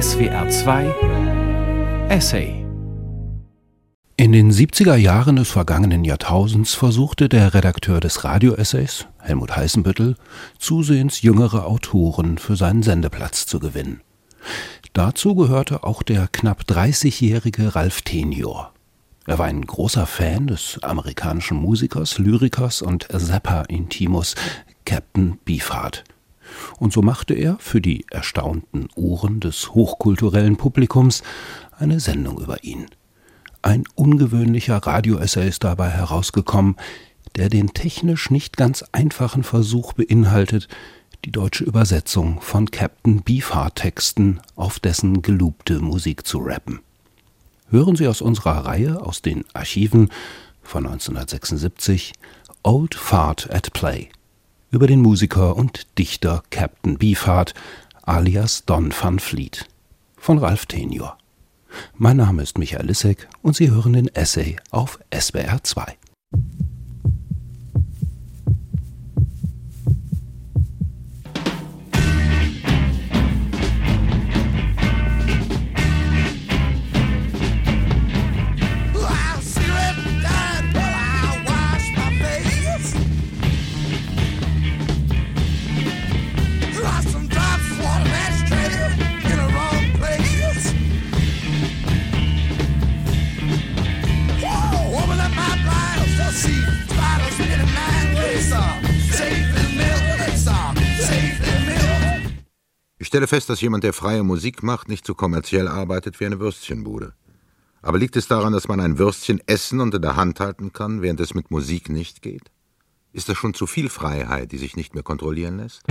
SWR 2 Essay in den 70er Jahren des vergangenen Jahrtausends versuchte der Redakteur des Radio-Essays, Helmut Heißenbüttel, zusehends jüngere Autoren für seinen Sendeplatz zu gewinnen. Dazu gehörte auch der knapp 30-jährige Ralf Tenior. Er war ein großer Fan des amerikanischen Musikers, Lyrikers und Zappa-Intimus Captain Beefheart. Und so machte er für die erstaunten Ohren des hochkulturellen Publikums eine Sendung über ihn. Ein ungewöhnlicher Radioessay ist dabei herausgekommen, der den technisch nicht ganz einfachen Versuch beinhaltet, die deutsche Übersetzung von Captain Beefheart-Texten auf dessen gelobte Musik zu rappen. Hören Sie aus unserer Reihe aus den Archiven von 1976 Old Fart at Play über den Musiker und Dichter Captain Beefheart alias Don van Fleet von Ralph Tenior. Mein Name ist Michael Lissek und Sie hören den Essay auf SBR 2. stelle fest, dass jemand, der freie Musik macht, nicht so kommerziell arbeitet wie eine Würstchenbude. Aber liegt es daran, dass man ein Würstchen essen und in der Hand halten kann, während es mit Musik nicht geht? Ist das schon zu viel Freiheit, die sich nicht mehr kontrollieren lässt?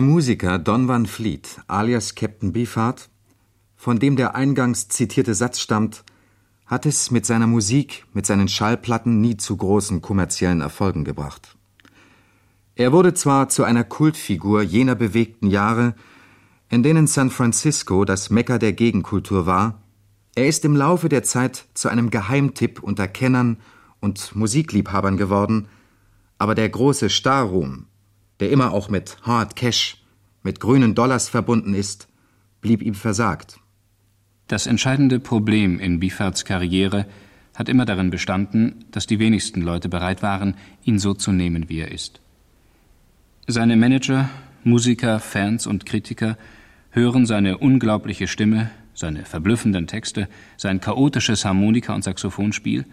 Der Musiker Don Van Fleet, alias Captain Beefheart, von dem der eingangs zitierte Satz stammt, hat es mit seiner Musik, mit seinen Schallplatten nie zu großen kommerziellen Erfolgen gebracht. Er wurde zwar zu einer Kultfigur jener bewegten Jahre, in denen San Francisco das Mekka der Gegenkultur war, er ist im Laufe der Zeit zu einem Geheimtipp unter Kennern und Musikliebhabern geworden, aber der große Starruhm, der immer auch mit Hard Cash, mit grünen Dollars verbunden ist, blieb ihm versagt. Das entscheidende Problem in Biffards Karriere hat immer darin bestanden, dass die wenigsten Leute bereit waren, ihn so zu nehmen, wie er ist. Seine Manager, Musiker, Fans und Kritiker hören seine unglaubliche Stimme, seine verblüffenden Texte, sein chaotisches Harmonika- und Saxophonspiel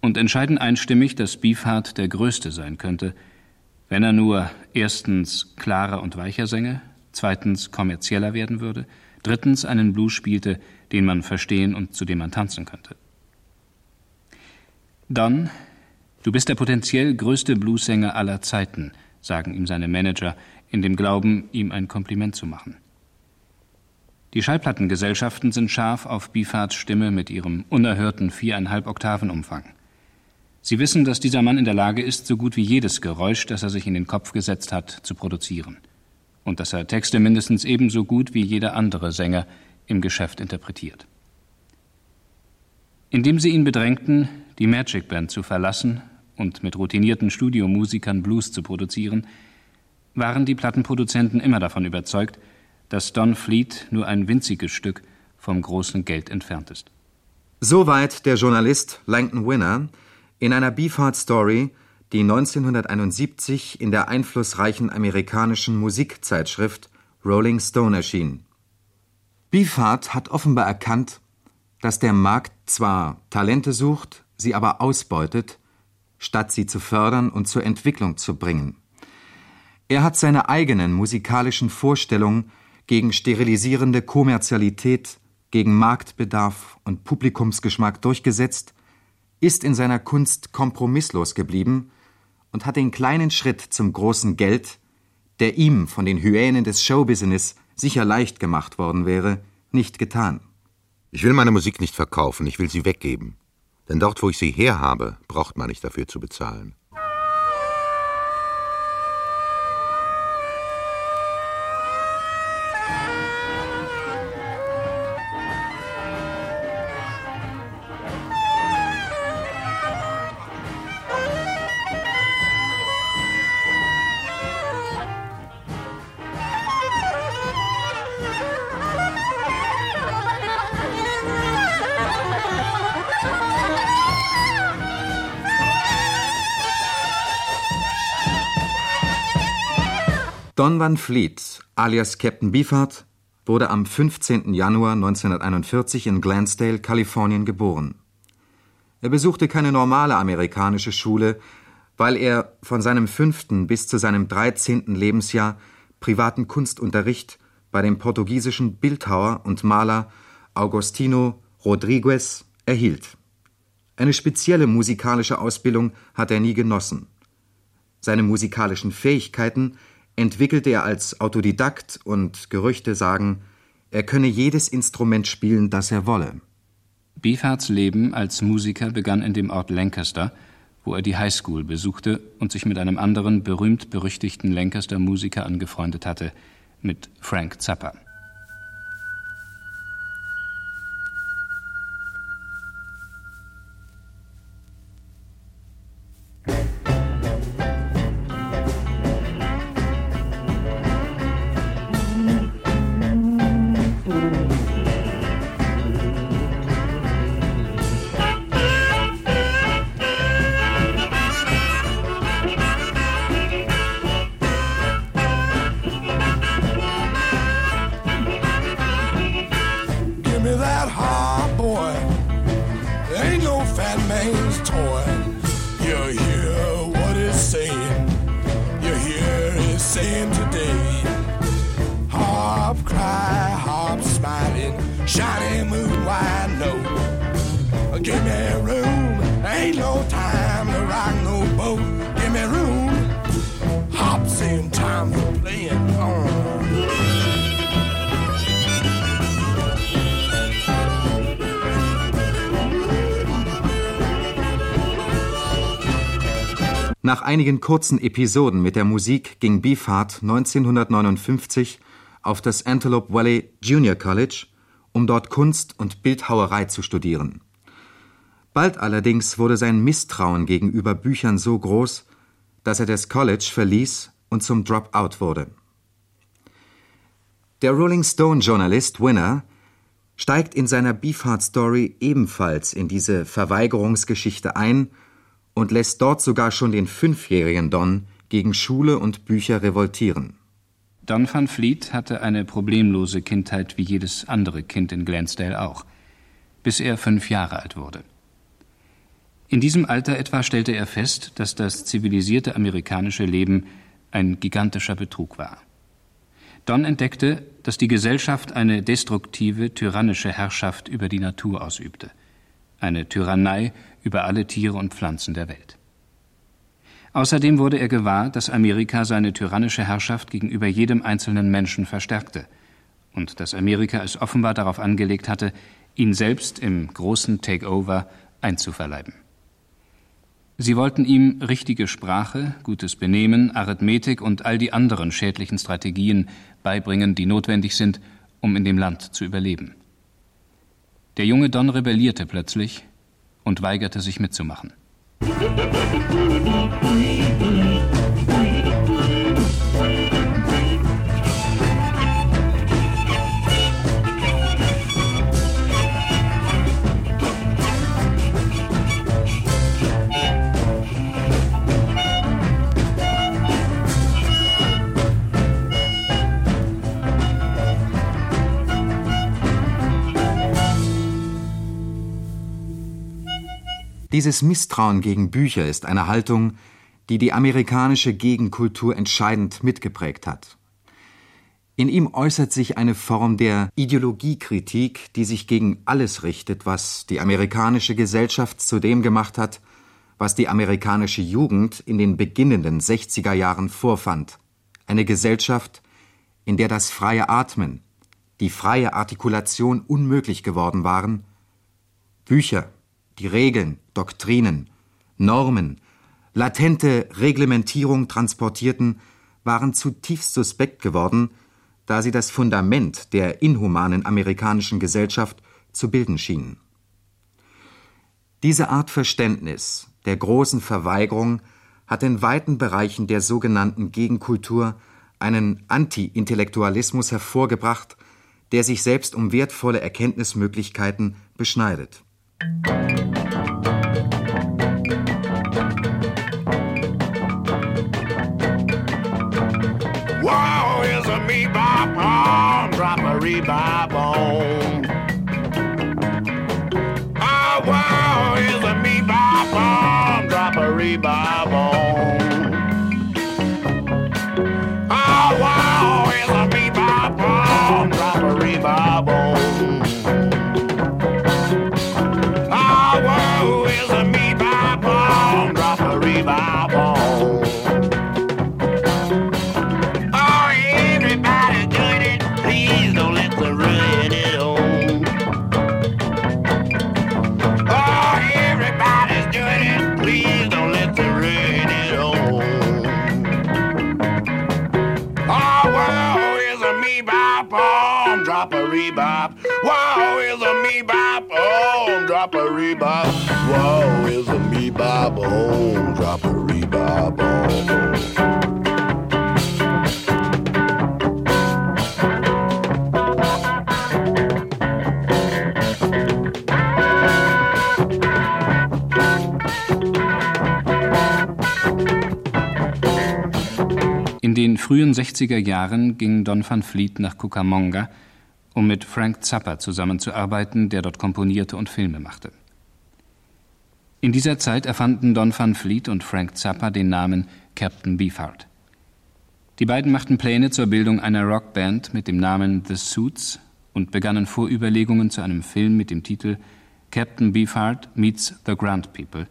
und entscheiden einstimmig, dass Beefheart der Größte sein könnte – wenn er nur erstens klarer und weicher sänge, zweitens kommerzieller werden würde, drittens einen Blues spielte, den man verstehen und zu dem man tanzen könnte. Dann, du bist der potenziell größte Bluesänger aller Zeiten, sagen ihm seine Manager, in dem Glauben, ihm ein Kompliment zu machen. Die Schallplattengesellschaften sind scharf auf Bifards Stimme mit ihrem unerhörten viereinhalb Oktavenumfang. Sie wissen, dass dieser Mann in der Lage ist, so gut wie jedes Geräusch, das er sich in den Kopf gesetzt hat, zu produzieren. Und dass er Texte mindestens ebenso gut wie jeder andere Sänger im Geschäft interpretiert. Indem sie ihn bedrängten, die Magic Band zu verlassen und mit routinierten Studiomusikern Blues zu produzieren, waren die Plattenproduzenten immer davon überzeugt, dass Don Fleet nur ein winziges Stück vom großen Geld entfernt ist. Soweit der Journalist Langton Winner, in einer Beefheart-Story, die 1971 in der einflussreichen amerikanischen Musikzeitschrift Rolling Stone erschien. Beefheart hat offenbar erkannt, dass der Markt zwar Talente sucht, sie aber ausbeutet, statt sie zu fördern und zur Entwicklung zu bringen. Er hat seine eigenen musikalischen Vorstellungen gegen sterilisierende Kommerzialität, gegen Marktbedarf und Publikumsgeschmack durchgesetzt ist in seiner Kunst kompromisslos geblieben und hat den kleinen Schritt zum großen Geld, der ihm von den Hyänen des Showbusiness sicher leicht gemacht worden wäre, nicht getan. Ich will meine Musik nicht verkaufen, ich will sie weggeben. Denn dort, wo ich sie herhabe, braucht man nicht dafür zu bezahlen. Don Van Fleet, alias Captain Beefheart, wurde am 15. Januar 1941 in Glansdale, Kalifornien geboren. Er besuchte keine normale amerikanische Schule, weil er von seinem fünften bis zu seinem dreizehnten Lebensjahr privaten Kunstunterricht bei dem portugiesischen Bildhauer und Maler Augustino Rodrigues erhielt. Eine spezielle musikalische Ausbildung hat er nie genossen. Seine musikalischen Fähigkeiten entwickelte er als Autodidakt und Gerüchte sagen, er könne jedes Instrument spielen, das er wolle. Beefarts Leben als Musiker begann in dem Ort Lancaster, wo er die Highschool besuchte und sich mit einem anderen berühmt-berüchtigten Lancaster-Musiker angefreundet hatte, mit Frank Zappa. Nach einigen kurzen Episoden mit der Musik ging Beefheart 1959 auf das Antelope Valley Junior College, um dort Kunst und Bildhauerei zu studieren. Bald allerdings wurde sein Misstrauen gegenüber Büchern so groß, dass er das College verließ und zum Dropout wurde. Der Rolling Stone Journalist Winner steigt in seiner Beefheart Story ebenfalls in diese Verweigerungsgeschichte ein und lässt dort sogar schon den fünfjährigen Don gegen Schule und Bücher revoltieren. Don van Fleet hatte eine problemlose Kindheit wie jedes andere Kind in Glansdale auch, bis er fünf Jahre alt wurde. In diesem Alter etwa stellte er fest, dass das zivilisierte amerikanische Leben ein gigantischer Betrug war. Don entdeckte, dass die Gesellschaft eine destruktive, tyrannische Herrschaft über die Natur ausübte. Eine Tyrannei, über alle Tiere und Pflanzen der Welt. Außerdem wurde er gewahr, dass Amerika seine tyrannische Herrschaft gegenüber jedem einzelnen Menschen verstärkte und dass Amerika es offenbar darauf angelegt hatte, ihn selbst im großen Takeover einzuverleiben. Sie wollten ihm richtige Sprache, gutes Benehmen, Arithmetik und all die anderen schädlichen Strategien beibringen, die notwendig sind, um in dem Land zu überleben. Der junge Don rebellierte plötzlich und weigerte sich mitzumachen. Dieses Misstrauen gegen Bücher ist eine Haltung, die die amerikanische Gegenkultur entscheidend mitgeprägt hat. In ihm äußert sich eine Form der Ideologiekritik, die sich gegen alles richtet, was die amerikanische Gesellschaft zu dem gemacht hat, was die amerikanische Jugend in den beginnenden 60er Jahren vorfand. Eine Gesellschaft, in der das freie Atmen, die freie Artikulation unmöglich geworden waren, Bücher, die Regeln, Doktrinen, Normen, latente Reglementierung transportierten, waren zutiefst suspekt geworden, da sie das Fundament der inhumanen amerikanischen Gesellschaft zu bilden schienen. Diese Art Verständnis der großen Verweigerung hat in weiten Bereichen der sogenannten Gegenkultur einen Anti-Intellektualismus hervorgebracht, der sich selbst um wertvolle Erkenntnismöglichkeiten beschneidet. Thank you. 70er Jahren ging Don van Vliet nach Cucamonga, um mit Frank Zappa zusammenzuarbeiten, der dort komponierte und Filme machte. In dieser Zeit erfanden Don van Vliet und Frank Zappa den Namen Captain Beefheart. Die beiden machten Pläne zur Bildung einer Rockband mit dem Namen The Suits und begannen Vorüberlegungen zu einem Film mit dem Titel Captain Beefheart meets the Grand People,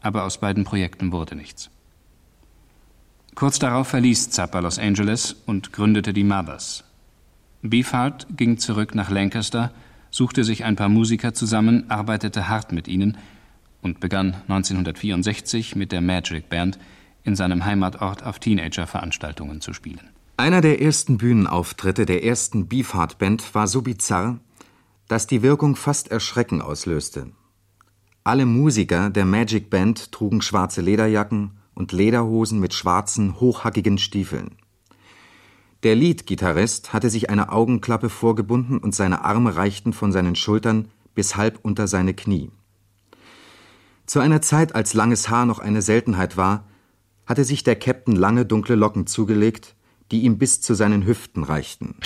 aber aus beiden Projekten wurde nichts. Kurz darauf verließ Zappa Los Angeles und gründete die Mothers. Beefheart ging zurück nach Lancaster, suchte sich ein paar Musiker zusammen, arbeitete hart mit ihnen und begann 1964 mit der Magic Band in seinem Heimatort auf Teenager-Veranstaltungen zu spielen. Einer der ersten Bühnenauftritte der ersten Beefheart Band war so bizarr, dass die Wirkung fast Erschrecken auslöste. Alle Musiker der Magic Band trugen schwarze Lederjacken und Lederhosen mit schwarzen, hochhackigen Stiefeln. Der Lead-Gitarrist hatte sich eine Augenklappe vorgebunden und seine Arme reichten von seinen Schultern bis halb unter seine Knie. Zu einer Zeit, als langes Haar noch eine Seltenheit war, hatte sich der Captain lange dunkle Locken zugelegt, die ihm bis zu seinen Hüften reichten.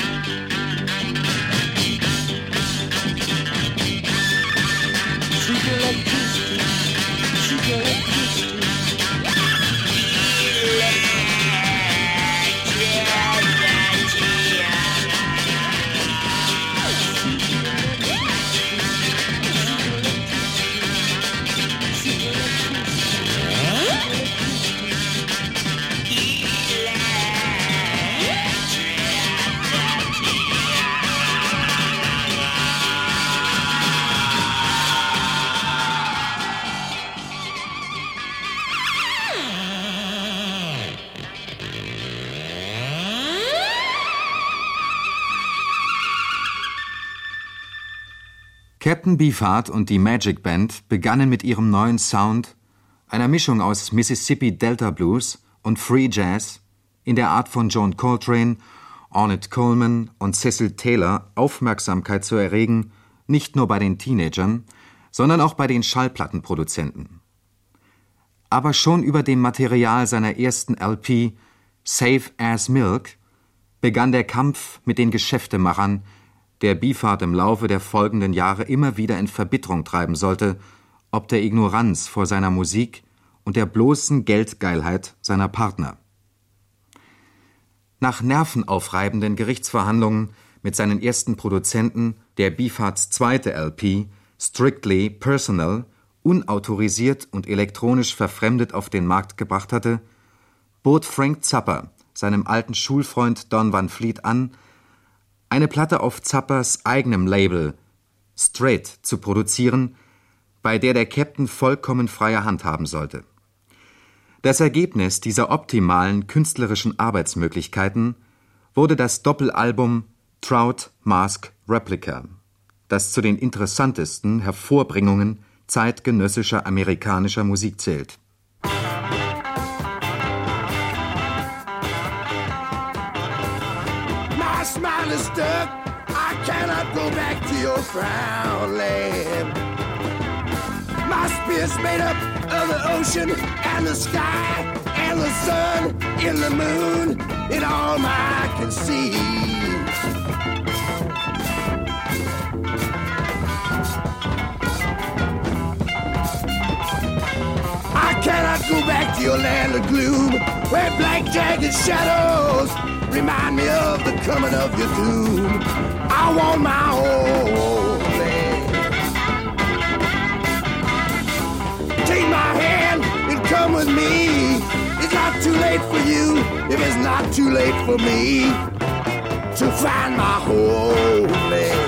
Captain Beefheart und die Magic Band begannen mit ihrem neuen Sound, einer Mischung aus Mississippi Delta Blues und Free Jazz, in der Art von John Coltrane, Ornette Coleman und Cecil Taylor Aufmerksamkeit zu erregen, nicht nur bei den Teenagern, sondern auch bei den Schallplattenproduzenten. Aber schon über dem Material seiner ersten LP Safe as Milk begann der Kampf mit den Geschäftemachern, der Beefheart im Laufe der folgenden Jahre immer wieder in Verbitterung treiben sollte, ob der Ignoranz vor seiner Musik und der bloßen Geldgeilheit seiner Partner. Nach nervenaufreibenden Gerichtsverhandlungen mit seinen ersten Produzenten, der Beefarts zweite LP, Strictly Personal, unautorisiert und elektronisch verfremdet auf den Markt gebracht hatte, bot Frank Zappa seinem alten Schulfreund Don Van Fleet an, eine Platte auf Zappers eigenem Label Straight zu produzieren, bei der der Captain vollkommen freie Hand haben sollte. Das Ergebnis dieser optimalen künstlerischen Arbeitsmöglichkeiten wurde das Doppelalbum Trout Mask Replica, das zu den interessantesten Hervorbringungen zeitgenössischer amerikanischer Musik zählt. Stuck. I cannot go back to your frown land. My spear's made up of the ocean and the sky and the sun and the moon and all I can see. Go back to your land of gloom where black jagged shadows remind me of the coming of your doom. I want my own land. Take my hand and come with me. It's not too late for you if it's not too late for me to find my homeland.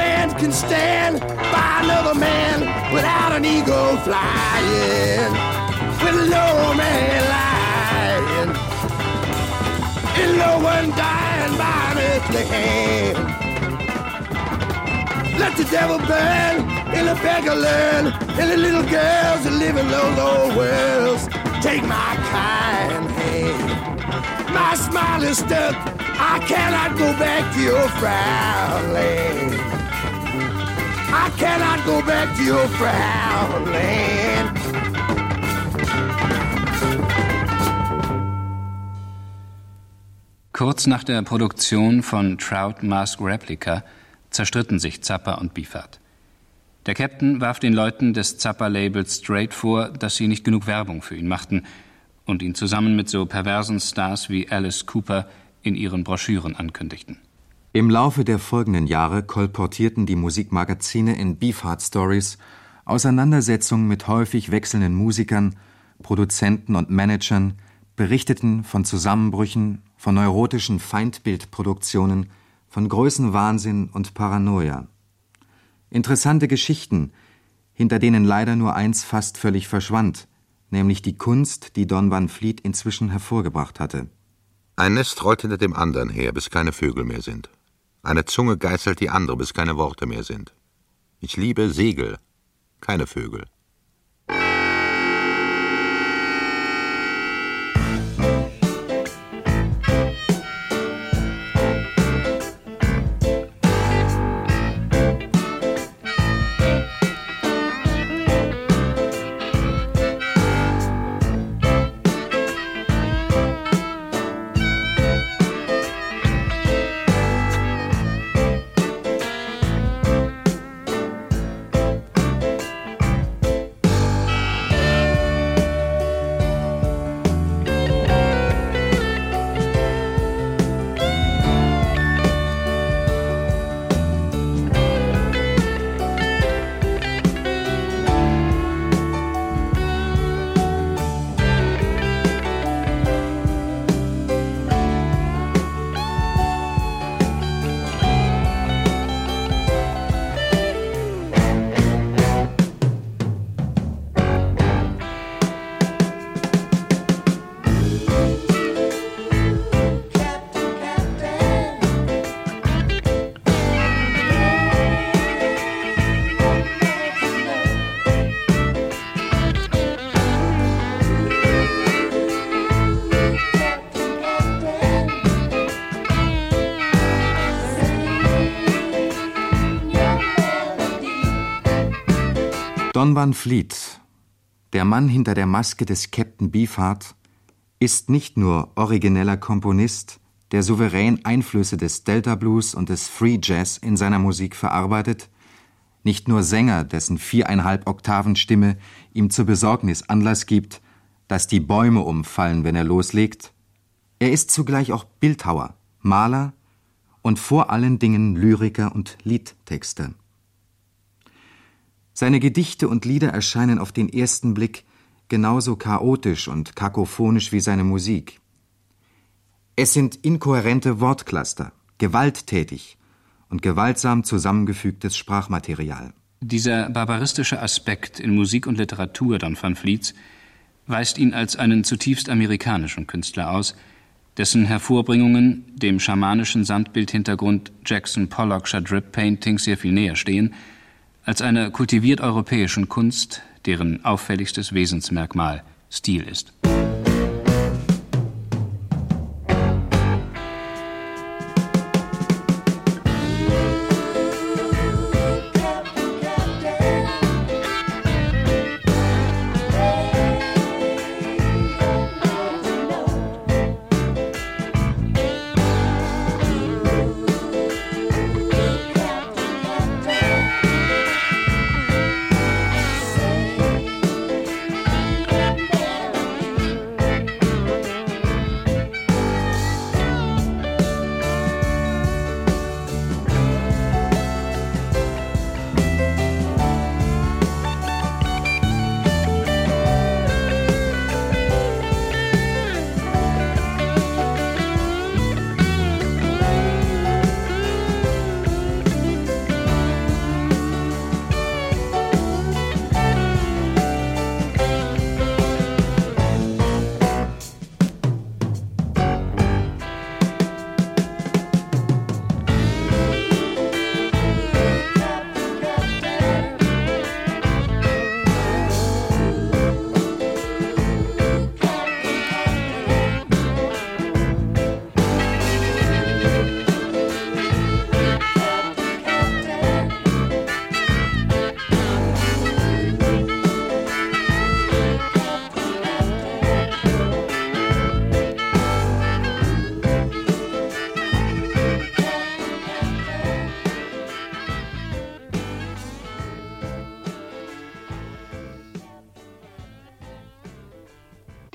Man can stand by another man without an ego flying, with no man lying, and no one dying by an earthly hand. Let the devil burn, and the beggar learn, and the little girls that live in those old worlds take my kind hand. My smile is stuck. I cannot go back to your frown. I cannot go back to your frown land. Kurz nach der Produktion von Trout Mask Replica zerstritten sich Zappa und Biefert. Der Captain warf den Leuten des Zappa-Labels Straight vor, dass sie nicht genug Werbung für ihn machten und ihn zusammen mit so perversen Stars wie Alice Cooper in ihren Broschüren ankündigten. Im Laufe der folgenden Jahre kolportierten die Musikmagazine in Beefheart Stories Auseinandersetzungen mit häufig wechselnden Musikern, Produzenten und Managern, berichteten von Zusammenbrüchen, von neurotischen Feindbildproduktionen, von Größenwahnsinn und Paranoia. Interessante Geschichten, hinter denen leider nur eins fast völlig verschwand, nämlich die Kunst, die Don Van Fleet inzwischen hervorgebracht hatte. Ein Nest rollt hinter dem anderen her, bis keine Vögel mehr sind. Eine Zunge geißelt die andere, bis keine Worte mehr sind. Ich liebe Segel, keine Vögel. Don Van Fleet, der Mann hinter der Maske des Captain Beefheart, ist nicht nur origineller Komponist, der souverän Einflüsse des Delta Blues und des Free Jazz in seiner Musik verarbeitet, nicht nur Sänger, dessen viereinhalb Oktaven Stimme ihm zur Besorgnis Anlass gibt, dass die Bäume umfallen, wenn er loslegt. Er ist zugleich auch Bildhauer, Maler und vor allen Dingen Lyriker und Liedtexter. Seine Gedichte und Lieder erscheinen auf den ersten Blick genauso chaotisch und kakophonisch wie seine Musik. Es sind inkohärente Wortcluster, gewalttätig und gewaltsam zusammengefügtes Sprachmaterial. Dieser barbaristische Aspekt in Musik und Literatur Don van Vliets weist ihn als einen zutiefst amerikanischen Künstler aus, dessen Hervorbringungen dem schamanischen Sandbildhintergrund Jackson Pollockscher Drip Paintings sehr viel näher stehen, als einer kultiviert europäischen Kunst, deren auffälligstes Wesensmerkmal Stil ist.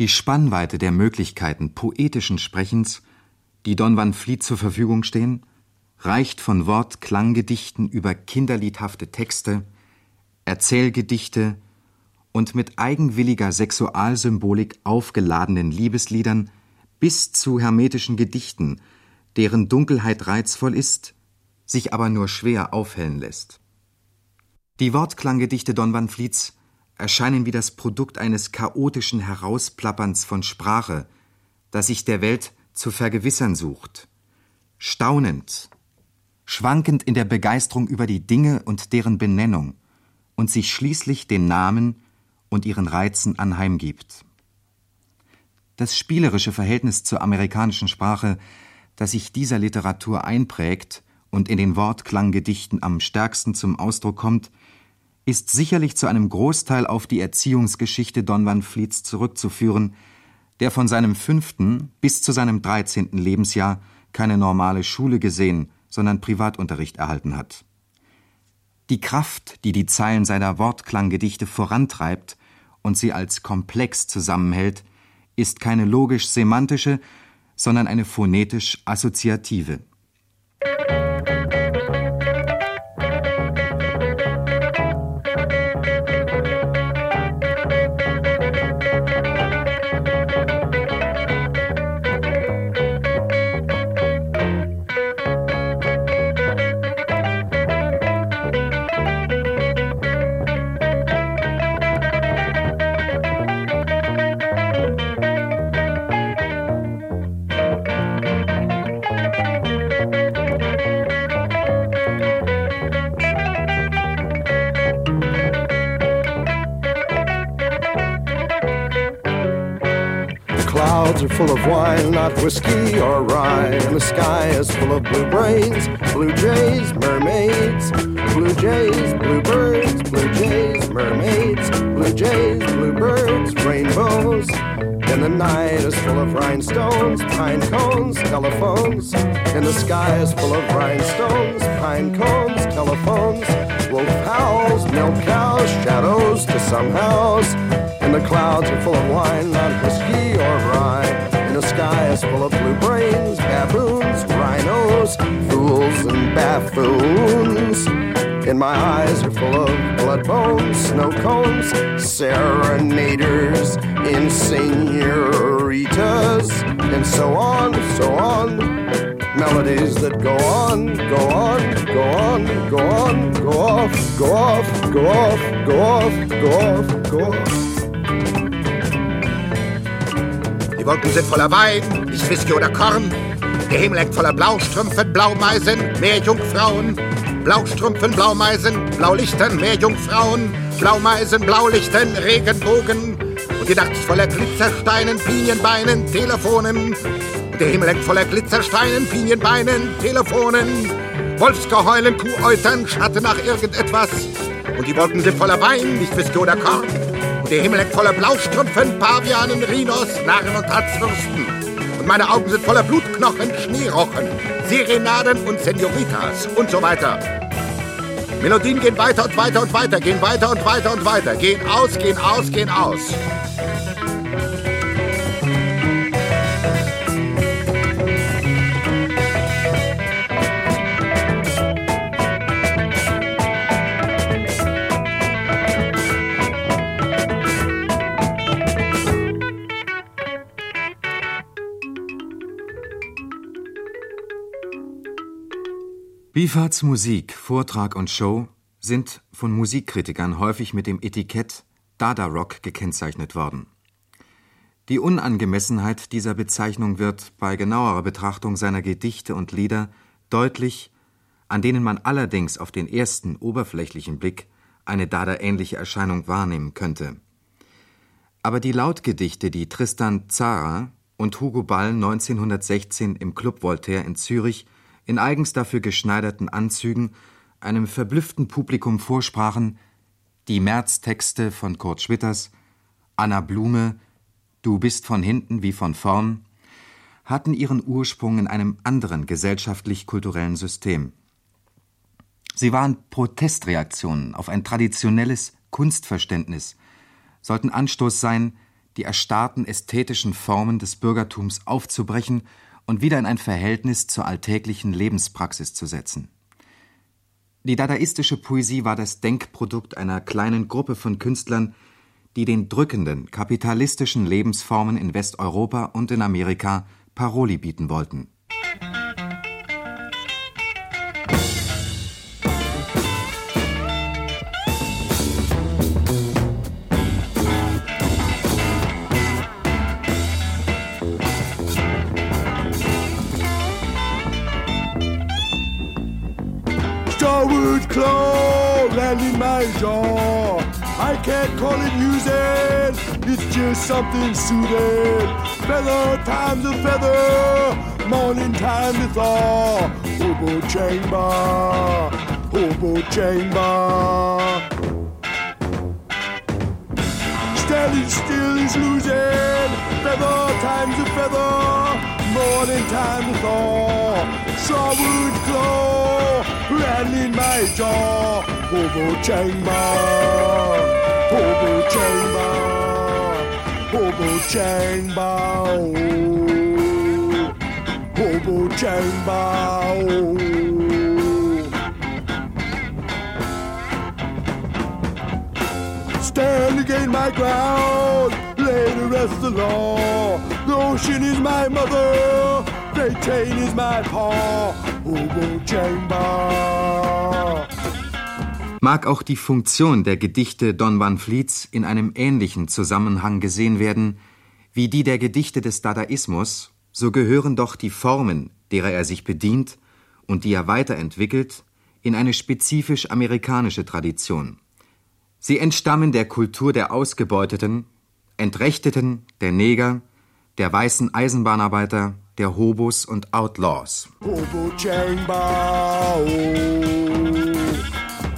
Die Spannweite der Möglichkeiten poetischen Sprechens, die Don van Vliet zur Verfügung stehen, reicht von Wort-Klanggedichten über kinderliedhafte Texte, Erzählgedichte und mit eigenwilliger Sexualsymbolik aufgeladenen Liebesliedern bis zu hermetischen Gedichten, deren Dunkelheit reizvoll ist, sich aber nur schwer aufhellen lässt. Die Wortklanggedichte Don van Vliets erscheinen wie das Produkt eines chaotischen Herausplapperns von Sprache, das sich der Welt zu vergewissern sucht. Staunend, schwankend in der Begeisterung über die Dinge und deren Benennung und sich schließlich den Namen und ihren Reizen anheimgibt. Das spielerische Verhältnis zur amerikanischen Sprache, das sich dieser Literatur einprägt und in den Wortklanggedichten am stärksten zum Ausdruck kommt, ist sicherlich zu einem Großteil auf die Erziehungsgeschichte Don van Vliets zurückzuführen, der von seinem fünften bis zu seinem dreizehnten Lebensjahr keine normale Schule gesehen, sondern Privatunterricht erhalten hat. Die Kraft, die die Zeilen seiner Wortklanggedichte vorantreibt und sie als komplex zusammenhält, ist keine logisch-semantische, sondern eine phonetisch-assoziative. Whiskey or rye. The sky is full of blue brains, blue jays, mermaids, blue jays, bluebirds, blue jays, mermaids, blue jays, bluebirds, rainbows. And the night is full of rhinestones, pine cones, telephones. And the sky is full of rhinestones, pine cones, telephones wolf howls, milk cows, shadows to some house. And the clouds are full of wine, not whiskey or is full of blue brains, baboons, rhinos, fools and buffoons. And my eyes are full of blood bones, snow cones, serenaders, and and so on, so on melodies that go on, go on, go on, go on, go off, go off, go off, go off, go off, go off. Die Wolken sind voller Wein, nicht Whisky oder Korn. Der Himmel hängt voller Blaustrümpfen, Blaumeisen, Meerjungfrauen. Blaustrümpfen, Blaumeisen, Blaulichtern, Meerjungfrauen. Blaumeisen, Blaulichtern, Regenbogen. Und die Nacht ist voller Glitzersteinen, Pinienbeinen, Telefonen. Der Himmel hängt voller Glitzersteinen, Pinienbeinen, Telefonen, Wolfsgeheulen, Kuhäutern, Schatten nach irgendetwas. Und die Wolken sind voller Wein, nicht Whisky oder Korn. Der Himmel hängt voller Blaustrümpfen, Pavianen, Rhinos, Narren und Harzwürsten. Und meine Augen sind voller Blutknochen, Schneerochen, Serenaden und Senoritas und so weiter. Melodien gehen weiter und weiter und weiter, gehen weiter und weiter und weiter, gehen aus, gehen aus, gehen aus. Bifarts Musik, Vortrag und Show sind von Musikkritikern häufig mit dem Etikett Dada Rock gekennzeichnet worden. Die Unangemessenheit dieser Bezeichnung wird bei genauerer Betrachtung seiner Gedichte und Lieder deutlich, an denen man allerdings auf den ersten oberflächlichen Blick eine Dada-ähnliche Erscheinung wahrnehmen könnte. Aber die Lautgedichte, die Tristan Zara und Hugo Ball 1916 im Club Voltaire in Zürich in eigens dafür geschneiderten Anzügen einem verblüfften Publikum vorsprachen, die Märztexte von Kurt Schwitters, Anna Blume, Du bist von hinten wie von vorn, hatten ihren Ursprung in einem anderen gesellschaftlich-kulturellen System. Sie waren Protestreaktionen auf ein traditionelles Kunstverständnis, sollten Anstoß sein, die erstarrten ästhetischen Formen des Bürgertums aufzubrechen und wieder in ein Verhältnis zur alltäglichen Lebenspraxis zu setzen. Die dadaistische Poesie war das Denkprodukt einer kleinen Gruppe von Künstlern, die den drückenden kapitalistischen Lebensformen in Westeuropa und in Amerika Paroli bieten wollten. My jaw. I can't call it using, it's just something suited. Feather time's a feather, morning time to thaw. Hobo chamber, hobo chamber. Standing still is losing, feather time's a feather, morning time to thaw. Sawwood claw, rattling my jaw. Hobo chamber, hobo chamber, hobo chamber, oh. hobo chamber. Oh. Stand against my ground, lay the rest of the law. The ocean is my mother. Chain is my paw, Hobo Chamber. Mag auch die Funktion der Gedichte Don Van Vliets in einem ähnlichen Zusammenhang gesehen werden wie die der Gedichte des Dadaismus, so gehören doch die Formen, derer er sich bedient und die er weiterentwickelt, in eine spezifisch amerikanische Tradition. Sie entstammen der Kultur der Ausgebeuteten, Entrechteten, der Neger, der weißen Eisenbahnarbeiter, der Hobos und Outlaws. Hobo Chamber, oh,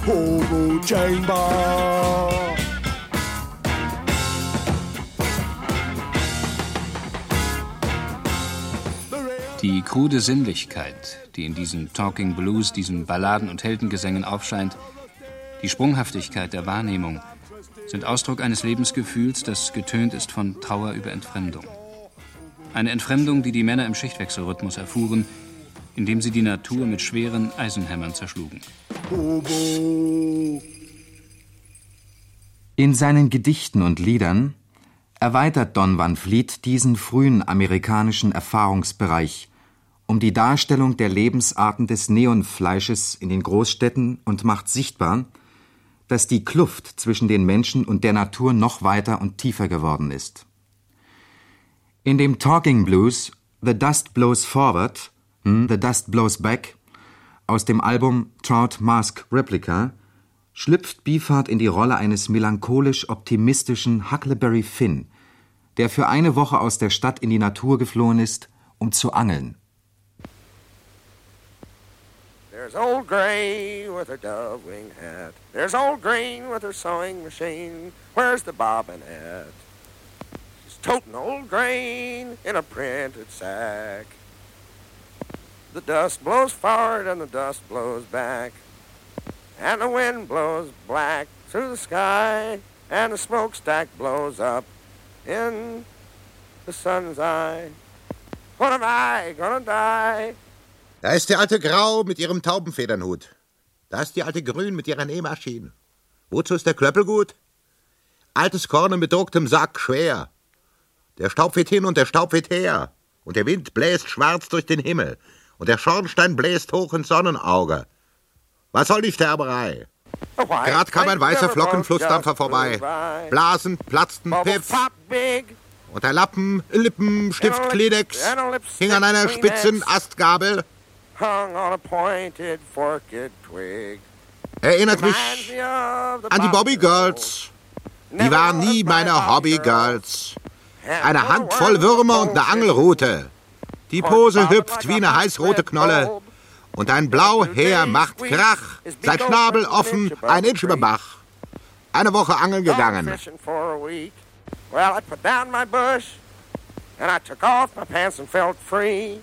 Hobo Chamber. Die krude Sinnlichkeit, die in diesen Talking Blues, diesen Balladen und Heldengesängen aufscheint, die Sprunghaftigkeit der Wahrnehmung sind Ausdruck eines Lebensgefühls, das getönt ist von Trauer über Entfremdung. Eine Entfremdung, die die Männer im Schichtwechselrhythmus erfuhren, indem sie die Natur mit schweren Eisenhämmern zerschlugen. In seinen Gedichten und Liedern erweitert Don Van Vliet diesen frühen amerikanischen Erfahrungsbereich um die Darstellung der Lebensarten des Neonfleisches in den Großstädten und macht sichtbar, dass die Kluft zwischen den Menschen und der Natur noch weiter und tiefer geworden ist. In dem Talking Blues The Dust Blows Forward, hm, The Dust Blows Back aus dem Album Trout Mask Replica schlüpft Beefheart in die Rolle eines melancholisch optimistischen Huckleberry Finn, der für eine Woche aus der Stadt in die Natur geflohen ist, um zu angeln. There's old Gray with her dove wing hat. There's old Green with her sewing machine. Where's the bobbin at? Toting old Grain in a printed sack. The dust blows forward and the dust blows back. And the wind blows black through the sky. And the smokestack blows up in the sun's eye. When am I gonna die? Da ist die alte Grau mit ihrem Taubenfedernhut. Da ist die alte Grün mit ihrer Nähmaschine. Wozu ist der Klöppel gut? Altes Korn in bedrucktem Sack schwer. Der Staub weht hin und der Staub weht her. Und der Wind bläst schwarz durch den Himmel. Und der Schornstein bläst hoch ins Sonnenauge. Was soll die Sterberei? Grad kam ein weißer Flockenflussdampfer vorbei. Blasen, platzten, Piff. Und der Lappen, Lippenstift, Kleenex hing an einer spitzen Astgabel. hung on a pointed forked twig. Erinnert mich an die Bobby Girls. Die waren nie meine Hobby Girls. Eine Handvoll Würmer und eine Angelrute. Die Pose hüpft wie eine heißrote Knolle. Und ein Blauheer macht Krach. Sein Schnabel offen, ein Inch über Bach. Eine Woche angeln gegangen. Well, I put down my bush and I took off my pants and felt free.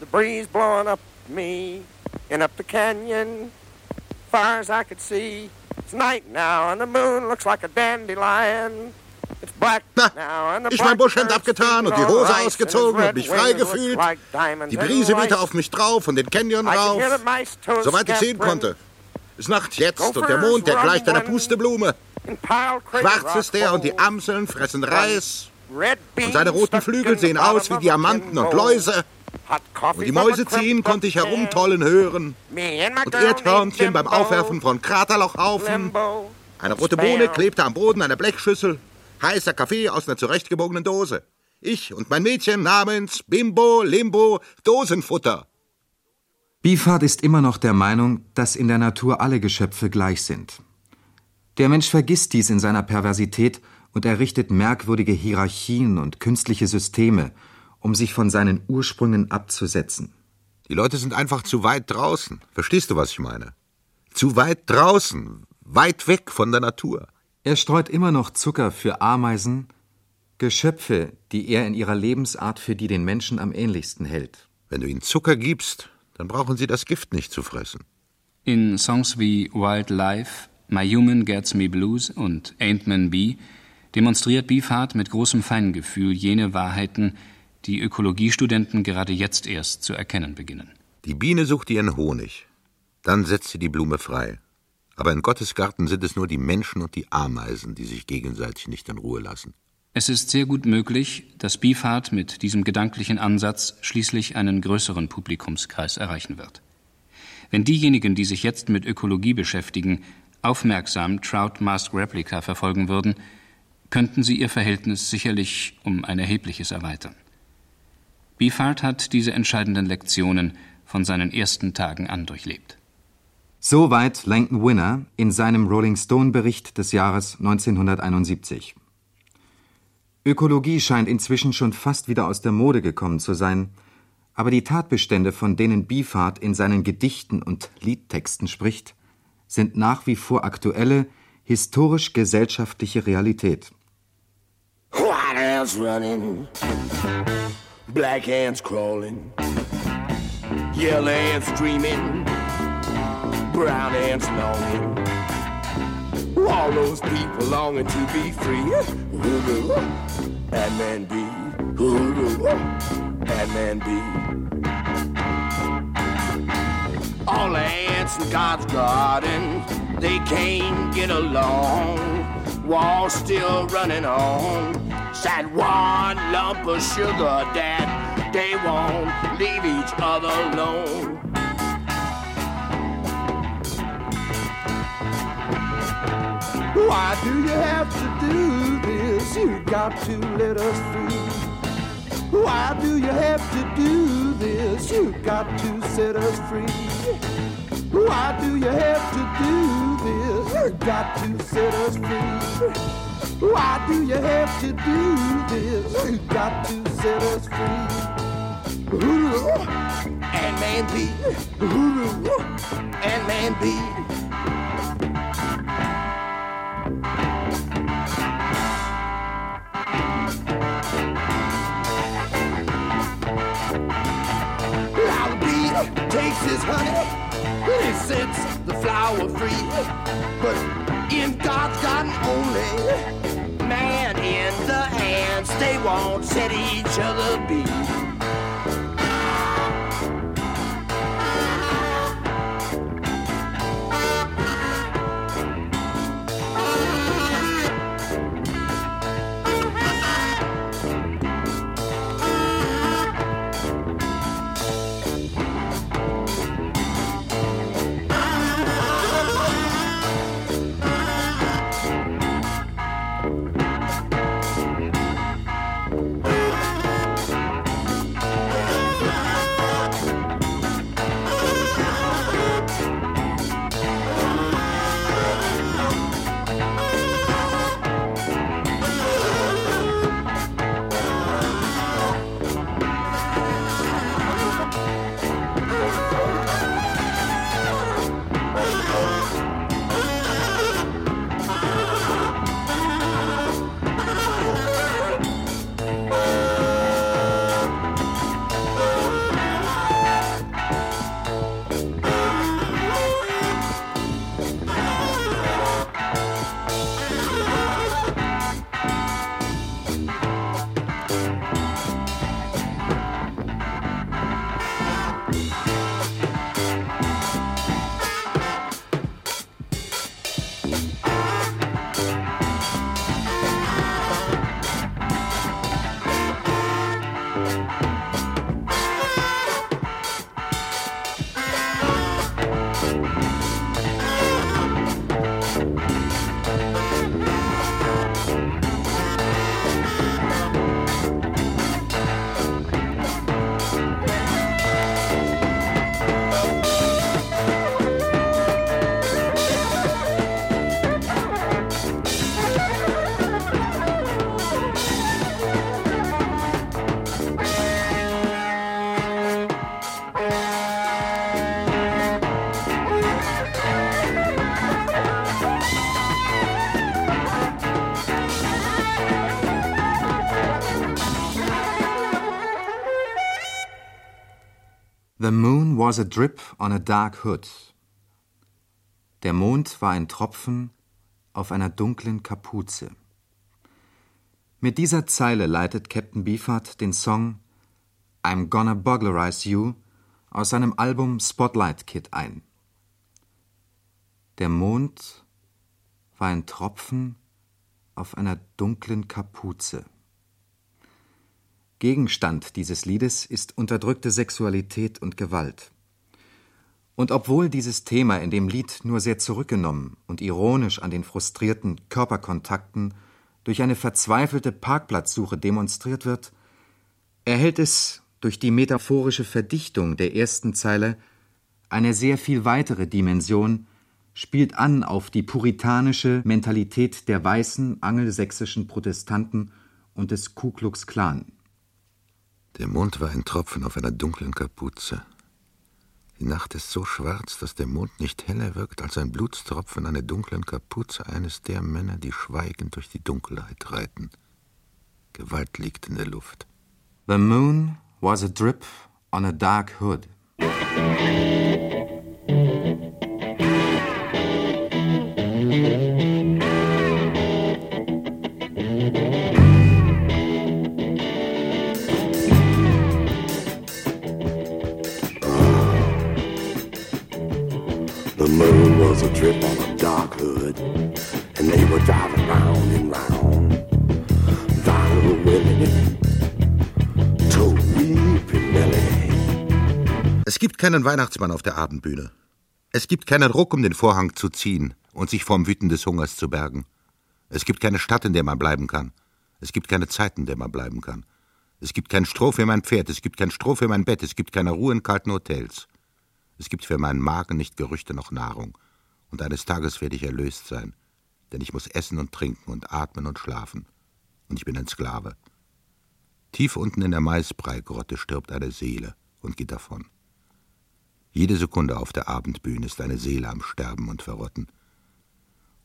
The breeze blowing up me and up the canyon, far as I could see. It's night now and the moon looks like a dandelion. Na, ich mein Buschhemd abgetan und die Hose ausgezogen und mich frei gefühlt. Die Brise wehte auf mich drauf und den Canyon rauf. Soweit ich sehen konnte. Ist Nacht jetzt und der Mond, der gleicht einer Pusteblume. Schwarz ist der und die Amseln fressen Reis. Und seine roten Flügel sehen aus wie Diamanten und. Läuse. Und die Mäuse ziehen konnte ich herumtollen hören. Und Erdhörnchen beim. Aufwerfen von Kraterlochhaufen. Eine rote. Bohne klebte am Boden einer Blechschüssel. Heißer Kaffee aus einer zurechtgebogenen Dose. Ich und mein Mädchen namens Bimbo Limbo Dosenfutter. Beefheart ist immer noch der Meinung, dass in der Natur alle Geschöpfe gleich sind. Der Mensch vergisst dies in seiner Perversität und errichtet merkwürdige Hierarchien und künstliche Systeme, um sich von seinen Ursprüngen abzusetzen. Die Leute sind einfach zu weit draußen. Verstehst du, was ich meine? Zu weit draußen, weit weg von der Natur. Er streut immer noch Zucker für Ameisen, Geschöpfe, die er in ihrer Lebensart für die den Menschen am ähnlichsten hält. Wenn du ihnen Zucker gibst, dann brauchen sie das Gift nicht zu fressen. In Songs wie Wild Life, My Human Gets Me Blues und Ain't Man Bee demonstriert Beefheart mit großem Feingefühl jene Wahrheiten, die Ökologiestudenten gerade jetzt erst zu erkennen beginnen. Die Biene sucht ihren Honig. Dann setzt sie die Blume frei. Aber in Gottes Garten sind es nur die Menschen und die Ameisen, die sich gegenseitig nicht in Ruhe lassen. Es ist sehr gut möglich, dass Beefheart mit diesem gedanklichen Ansatz schließlich einen größeren Publikumskreis erreichen wird. Wenn diejenigen, die sich jetzt mit Ökologie beschäftigen, aufmerksam Trout Mask Replica verfolgen würden, könnten sie ihr Verhältnis sicherlich um ein erhebliches erweitern. Beefheart hat diese entscheidenden Lektionen von seinen ersten Tagen an durchlebt. Soweit Langton Winner in seinem Rolling Stone Bericht des Jahres 1971. Ökologie scheint inzwischen schon fast wieder aus der Mode gekommen zu sein, aber die Tatbestände, von denen Beefheart in seinen Gedichten und Liedtexten spricht, sind nach wie vor aktuelle, historisch-gesellschaftliche Realität. White ants running, black ants crawling, yellow ants dreaming, brown ants longing, All those people longing to be free. Hoodoo, and man be. Hoodoo, and man be. All the ants in God's garden, they can't get along. Wall's still running on. Said one lump of sugar that they won't leave each other alone. Why do you have to do this? You got to let us free. Why do you have to do this? You got to set us free. Why do you have to do this? You got to set us free. Why do you have to do this? You got to set us free. And man be. And man be. He sets the flower free. But in God's garden only, man in the ants, they won't set each other be. The moon was a drip on a dark hood. Der Mond war ein Tropfen auf einer dunklen Kapuze. Mit dieser Zeile leitet Captain Beefheart den Song I'm Gonna Bogglerize You aus seinem Album Spotlight Kid ein. Der Mond war ein Tropfen auf einer dunklen Kapuze. Gegenstand dieses Liedes ist unterdrückte Sexualität und Gewalt. Und obwohl dieses Thema in dem Lied nur sehr zurückgenommen und ironisch an den frustrierten Körperkontakten durch eine verzweifelte Parkplatzsuche demonstriert wird, erhält es durch die metaphorische Verdichtung der ersten Zeile eine sehr viel weitere Dimension, spielt an auf die puritanische Mentalität der weißen angelsächsischen Protestanten und des Ku Klux Klan. Der Mond war ein Tropfen auf einer dunklen Kapuze. Die Nacht ist so schwarz, dass der Mond nicht heller wirkt als ein Blutstropfen an der dunklen Kapuze eines der Männer, die schweigend durch die Dunkelheit reiten. Gewalt liegt in der Luft. The moon was a drip on a dark hood. Dark hood, and they were driving round and round. Donald Willie to. Es gibt keinen Weihnachtsmann auf der Abendbühne. Es gibt keinen Ruck, um den Vorhang zu ziehen und sich vom Wüten des Hungers zu bergen. Es gibt keine Stadt, in der man bleiben kann. Es gibt keine Zeit, in der man bleiben kann. Es gibt kein Stroh für mein Pferd, es gibt kein Stroh für mein Bett, es gibt keine Ruhe in kalten Hotels. Es gibt für meinen Magen nicht Gerüchte noch Nahrung. Und eines Tages werde ich erlöst sein, denn ich muss essen und trinken und atmen und schlafen. Und ich bin ein Sklave. Tief unten in der Maisbreigrotte stirbt eine Seele und geht davon. Jede Sekunde auf der Abendbühne ist eine Seele am Sterben und Verrotten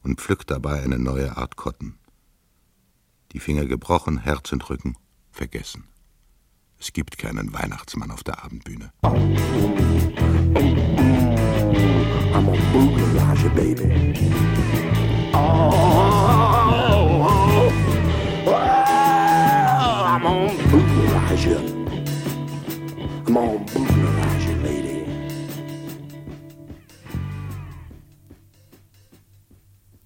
und pflückt dabei eine neue Art Kotten. Die Finger gebrochen, Herz und Rücken vergessen. Es gibt keinen Weihnachtsmann auf der Abendbühne. I'm a baby. Oh, lady.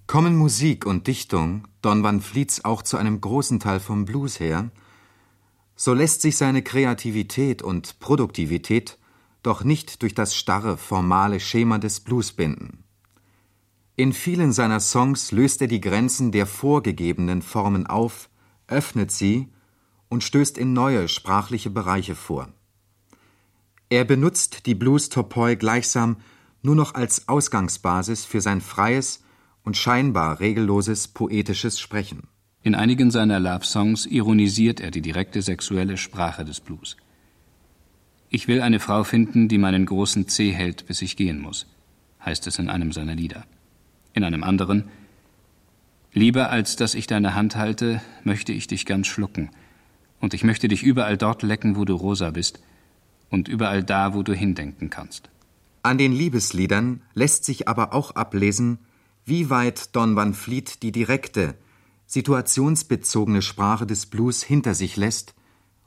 Kommen Musik und Dichtung Don Van Vliets auch zu einem großen Teil vom Blues her, so lässt sich seine Kreativität und Produktivität doch nicht durch das starre, formale Schema des Blues binden. In vielen seiner Songs löst er die Grenzen der vorgegebenen Formen auf, öffnet sie und stößt in neue sprachliche Bereiche vor. Er benutzt die Blues-Topoi gleichsam nur noch als Ausgangsbasis für sein freies und scheinbar regelloses poetisches Sprechen. In einigen seiner Love-Songs ironisiert er die direkte sexuelle Sprache des Blues. Ich will eine Frau finden, die meinen großen Zeh hält, bis ich gehen muss, heißt es in einem seiner Lieder. In einem anderen Lieber als dass ich deine Hand halte, möchte ich dich ganz schlucken, und ich möchte dich überall dort lecken, wo du rosa bist, und überall da, wo du hindenken kannst. An den Liebesliedern lässt sich aber auch ablesen, wie weit Don Van Vliet die direkte, situationsbezogene Sprache des Blues hinter sich lässt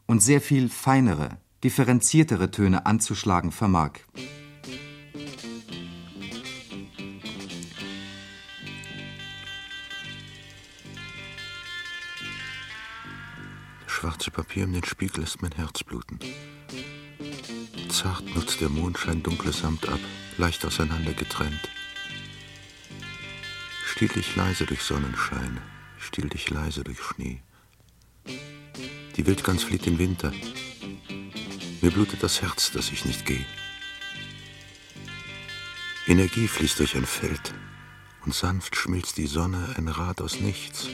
und sehr viel feinere, differenziertere Töne anzuschlagen vermag. Schwarze Papier um den Spiegel lässt mein Herz bluten. Zart nutzt der Mondschein dunkles Samt ab, leicht auseinander getrennt. Still dich leise durch Sonnenschein, still dich leise durch Schnee. Die Wildgans flieht im Winter. Mir blutet das Herz, dass ich nicht gehe. Energie fließt durch ein Feld und sanft schmilzt die Sonne ein Rad aus nichts.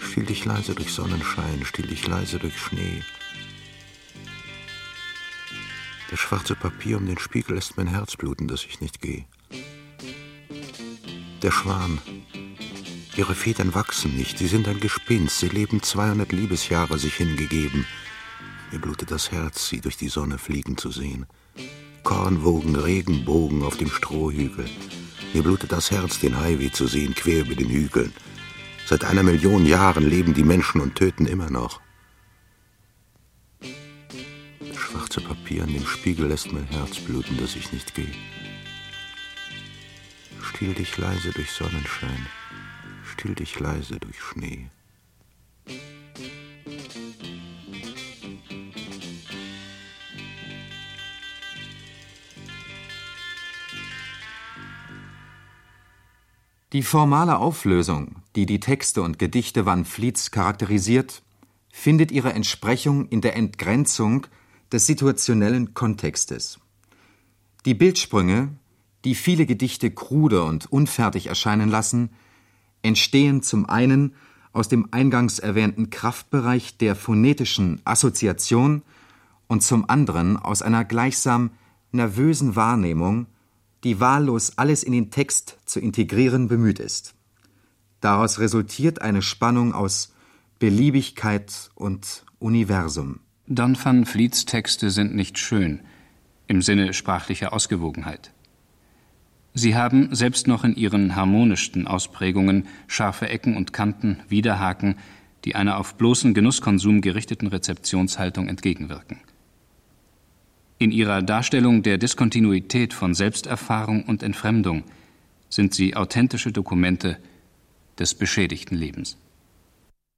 Still dich leise durch Sonnenschein, still dich leise durch Schnee. Das schwarze Papier um den Spiegel lässt mein Herz bluten, dass ich nicht gehe. Der Schwan. Ihre Federn wachsen nicht, sie sind ein Gespinst, sie leben 200 Liebesjahre sich hingegeben. Mir blutet das Herz, sie durch die Sonne fliegen zu sehen. Kornwogen, Regenbogen auf dem Strohhügel. Mir blutet das Herz, den Highway zu sehen, quer über den Hügeln. Seit einer Million Jahren leben die Menschen und töten immer noch. Das schwarze Papier an dem Spiegel lässt mein Herz bluten, dass ich nicht gehe. Still dich leise durch Sonnenschein, still dich leise durch Schnee. Die formale Auflösung, die die Texte und Gedichte Van Vliets charakterisiert, findet ihre Entsprechung in der Entgrenzung des situationellen Kontextes. Die Bildsprünge, die viele Gedichte krude und unfertig erscheinen lassen, entstehen zum einen aus dem eingangs erwähnten Kraftbereich der phonetischen Assoziation und zum anderen aus einer gleichsam nervösen Wahrnehmung, die wahllos alles in den Text zu integrieren bemüht ist. Daraus resultiert eine Spannung aus Beliebigkeit und Universum. Don van Vliets Texte sind nicht schön, im Sinne sprachlicher Ausgewogenheit. Sie haben, selbst noch in ihren harmonischsten Ausprägungen, scharfe Ecken und Kanten, Widerhaken, die einer auf bloßen Genusskonsum gerichteten Rezeptionshaltung entgegenwirken. In ihrer Darstellung der Diskontinuität von Selbsterfahrung und Entfremdung, sind sie authentische Dokumente des beschädigten Lebens.